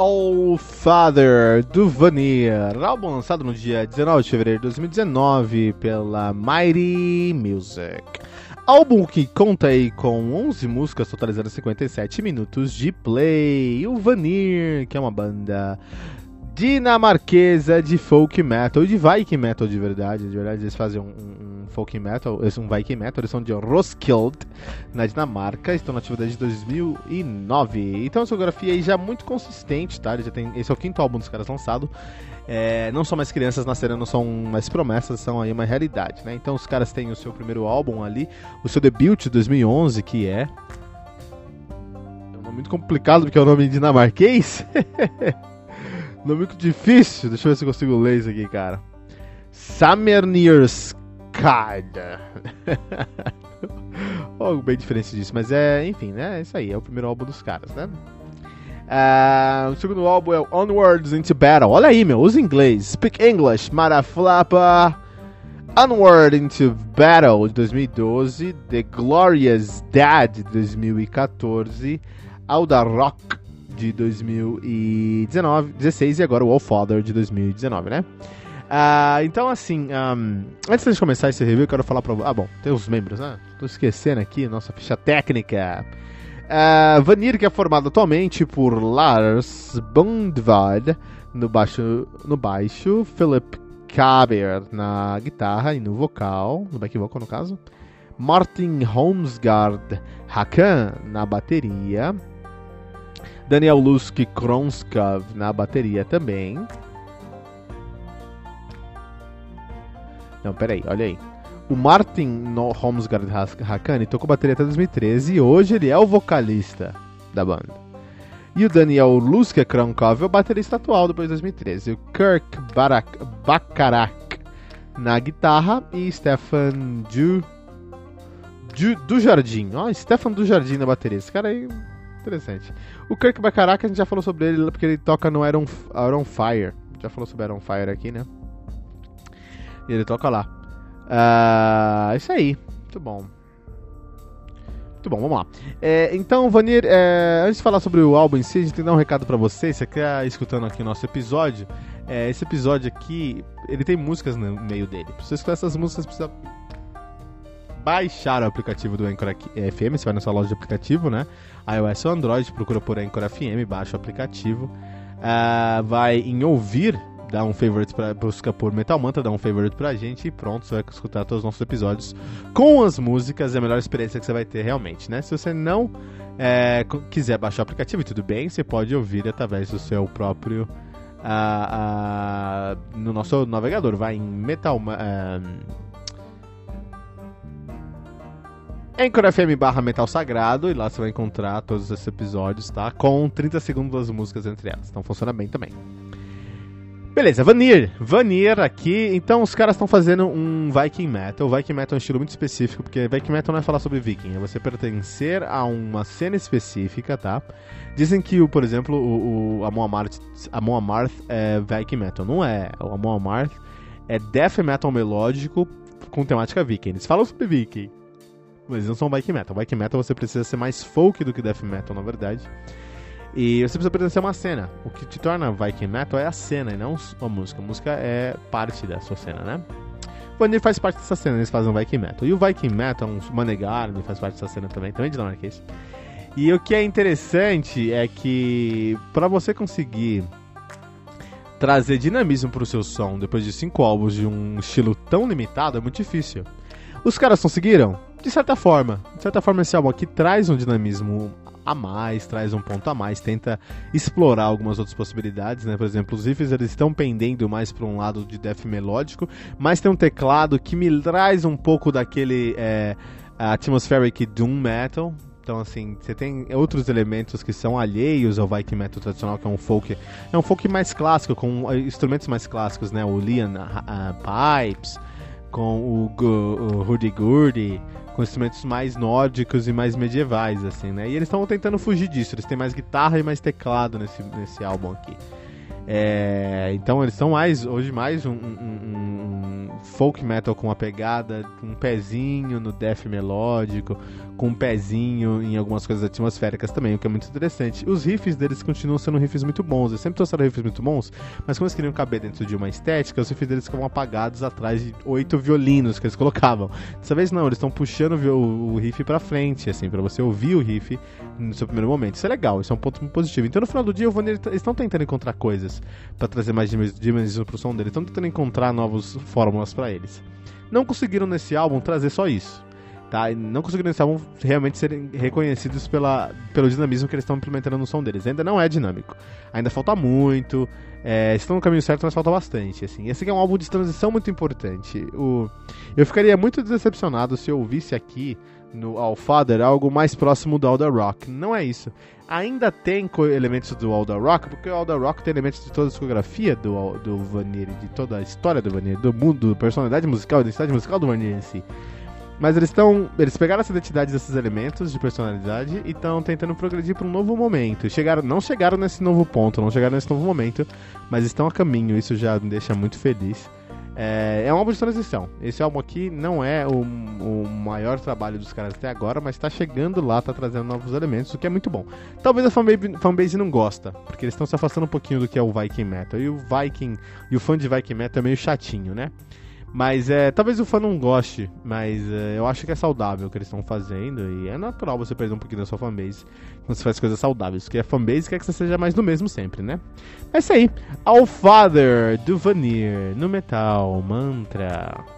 All Father do Vanir, álbum lançado no dia 19 de fevereiro de 2019 pela Mighty Music. Álbum que conta aí com 11 músicas, totalizando 57 minutos de play. O Vanir, que é uma banda dinamarquesa de folk metal, de Viking metal de verdade. De verdade, eles fazem um, um, um folk metal, eles um Viking metal, eles são de Roskilde, na Dinamarca, estão na atividade de 2009. Então a discografia aí já muito consistente, tá? já tem, esse é o quinto álbum dos caras lançado. É, não são mais crianças nascendo, não são mais promessas, são aí uma realidade, né? Então os caras têm o seu primeiro álbum ali, o seu debut de 2011, que é... É muito complicado porque é o nome dinamarquês. Nome muito difícil. Deixa eu ver se eu consigo ler isso aqui, cara. Samernirskad. Algo bem diferente disso, mas é, enfim, né? É isso aí, é o primeiro álbum dos caras, né? Uh, o segundo álbum é Onwards into Battle. Olha aí, meu, usa inglês. Speak English, Maraflapa. Onward into Battle de 2012. The Glorious Dad de 2014. Alda Rock de 2019, 16 e agora o All Father de 2019, né? Uh, então, assim, um, antes de começar esse review, eu quero falar pra Ah, bom, tem os membros, né? Tô esquecendo aqui, nossa ficha técnica. Uh, Vanir, que é formado atualmente por Lars Bundvad no baixo, no baixo Philip Kaber na guitarra e no vocal, no back vocal no caso, Martin Holmsgaard Hakan na bateria, Daniel Lusk Kronskov na bateria também. Não, peraí, olha aí. O Martin Holmsgaard Hakani tocou bateria até 2013 e hoje ele é o vocalista da banda. E o Daniel Lusk Kronkov é o baterista atual depois de 2013. O Kirk Barak, Bakarak na guitarra e Stefan du, du, do Jardim. Ó, Stefan do Jardim na bateria. Esse cara aí Interessante. O Kirk Bacaraca, a gente já falou sobre ele porque ele toca no Iron, Iron Fire. Já falou sobre Iron Fire aqui, né? E ele toca lá. Uh, isso aí. Muito bom. Muito bom, vamos lá. É, então, Vanir, é, antes de falar sobre o álbum em si, a gente tem que dar um recado para você. Você que tá escutando aqui o nosso episódio. É, esse episódio aqui, ele tem músicas no meio dele. Pra você escutar essas músicas, precisa baixar o aplicativo do Anchor FM, você vai na sua loja de aplicativo, né? iOS ou Android, procura por Anchor FM, baixa o aplicativo. Uh, vai em ouvir, dá um favorite pra, busca por Metal Mantra, dá um favorite pra gente e pronto, você vai escutar todos os nossos episódios com as músicas, é a melhor experiência que você vai ter realmente, né? Se você não é, quiser baixar o aplicativo, tudo bem, você pode ouvir através do seu próprio. Uh, uh, no nosso navegador, vai em Metal. Anchor FM barra Metal Sagrado, e lá você vai encontrar todos esses episódios, tá? Com 30 segundos das músicas entre elas. Então funciona bem também. Beleza, Vanir. Vanir aqui. Então os caras estão fazendo um Viking Metal. Viking Metal é um estilo muito específico, porque Viking Metal não é falar sobre Viking, é você pertencer a uma cena específica, tá? Dizem que, por exemplo, o, o Amon Amarth é Viking Metal. Não é. O Amon Amarth é Death Metal melódico com temática Viking. Eles falam sobre Viking. Mas não são bike metal. Bike metal você precisa ser mais folk do que death metal, na verdade. E você precisa pertencer a uma cena. O que te torna Viking Metal é a cena e não a música. A música é parte da sua cena, né? O Vanir faz parte dessa cena, eles fazem um Viking Metal. E o Viking Metal, um Manegarm, faz parte dessa cena também, também de dinamarquês. E o que é interessante é que para você conseguir trazer dinamismo para o seu som depois de cinco álbuns de um estilo tão limitado é muito difícil. Os caras conseguiram? De certa forma. De certa forma, esse álbum aqui traz um dinamismo a mais, traz um ponto a mais, tenta explorar algumas outras possibilidades, né? Por exemplo, os riffs eles estão pendendo mais para um lado de death melódico, mas tem um teclado que me traz um pouco daquele é, atmospheric doom metal, então, assim, você tem outros elementos que são alheios ao Viking Metal tradicional, que é um folk. É um folk mais clássico, com eh, instrumentos mais clássicos, né? O Lian uh, Pipes, com o, o Hurdy-Gurdy, com instrumentos mais nórdicos e mais medievais, assim, né? E eles estão tentando fugir disso. Eles têm mais guitarra e mais teclado nesse, nesse álbum aqui. É, então eles são mais, hoje mais um, um, um, folk metal com uma pegada, um pezinho no death melódico, com um pezinho em algumas coisas atmosféricas também, o que é muito interessante. Os riffs deles continuam sendo riffs muito bons, eles sempre trouxeram riffs muito bons, mas como eles queriam caber dentro de uma estética, os riffs deles ficavam apagados atrás de oito violinos que eles colocavam. Dessa vez não, eles estão puxando o, riff pra frente, assim, para você ouvir o riff no seu primeiro momento. Isso é legal, isso é um ponto positivo. Então no final do dia, o Vanilla, eles estão tentando encontrar coisas para trazer mais dimensão pro som deles. Estão tentando encontrar novas fórmulas para eles. Não conseguiram nesse álbum trazer só isso. Tá? Não conseguiram nesse álbum realmente serem reconhecidos pela, pelo dinamismo que eles estão implementando no som deles. Ainda não é dinâmico. Ainda falta muito. É, estão no caminho certo, mas falta bastante. Assim. Esse aqui é um álbum de transição muito importante. O, eu ficaria muito decepcionado se eu ouvisse aqui no All Father algo mais próximo do Alda Rock. Não é isso. Ainda tem elementos do Alda Rock, porque o Alda Rock tem elementos de toda a discografia do, do Vanille, de toda a história do Vanille, do mundo, personalidade musical, identidade musical do Vanille em si. Mas eles estão. Eles pegaram essa identidade desses elementos de personalidade e estão tentando progredir para um novo momento. Chegaram, não chegaram nesse novo ponto, não chegaram nesse novo momento, mas estão a caminho, isso já me deixa muito feliz. É, é um álbum de transição. Esse álbum aqui não é o, o maior trabalho dos caras até agora, mas está chegando lá, está trazendo novos elementos, o que é muito bom. Talvez a fanbase, fanbase não gosta, porque eles estão se afastando um pouquinho do que é o Viking Metal. E o Viking e o fã de Viking Metal é meio chatinho, né? Mas é, talvez o fã não goste, mas é, eu acho que é saudável o que eles estão fazendo e é natural você perder um pouquinho da sua fanbase quando você faz coisas saudáveis, porque a fanbase quer que você seja mais do mesmo sempre, né? É isso aí. All Father do Vanir no Metal Mantra.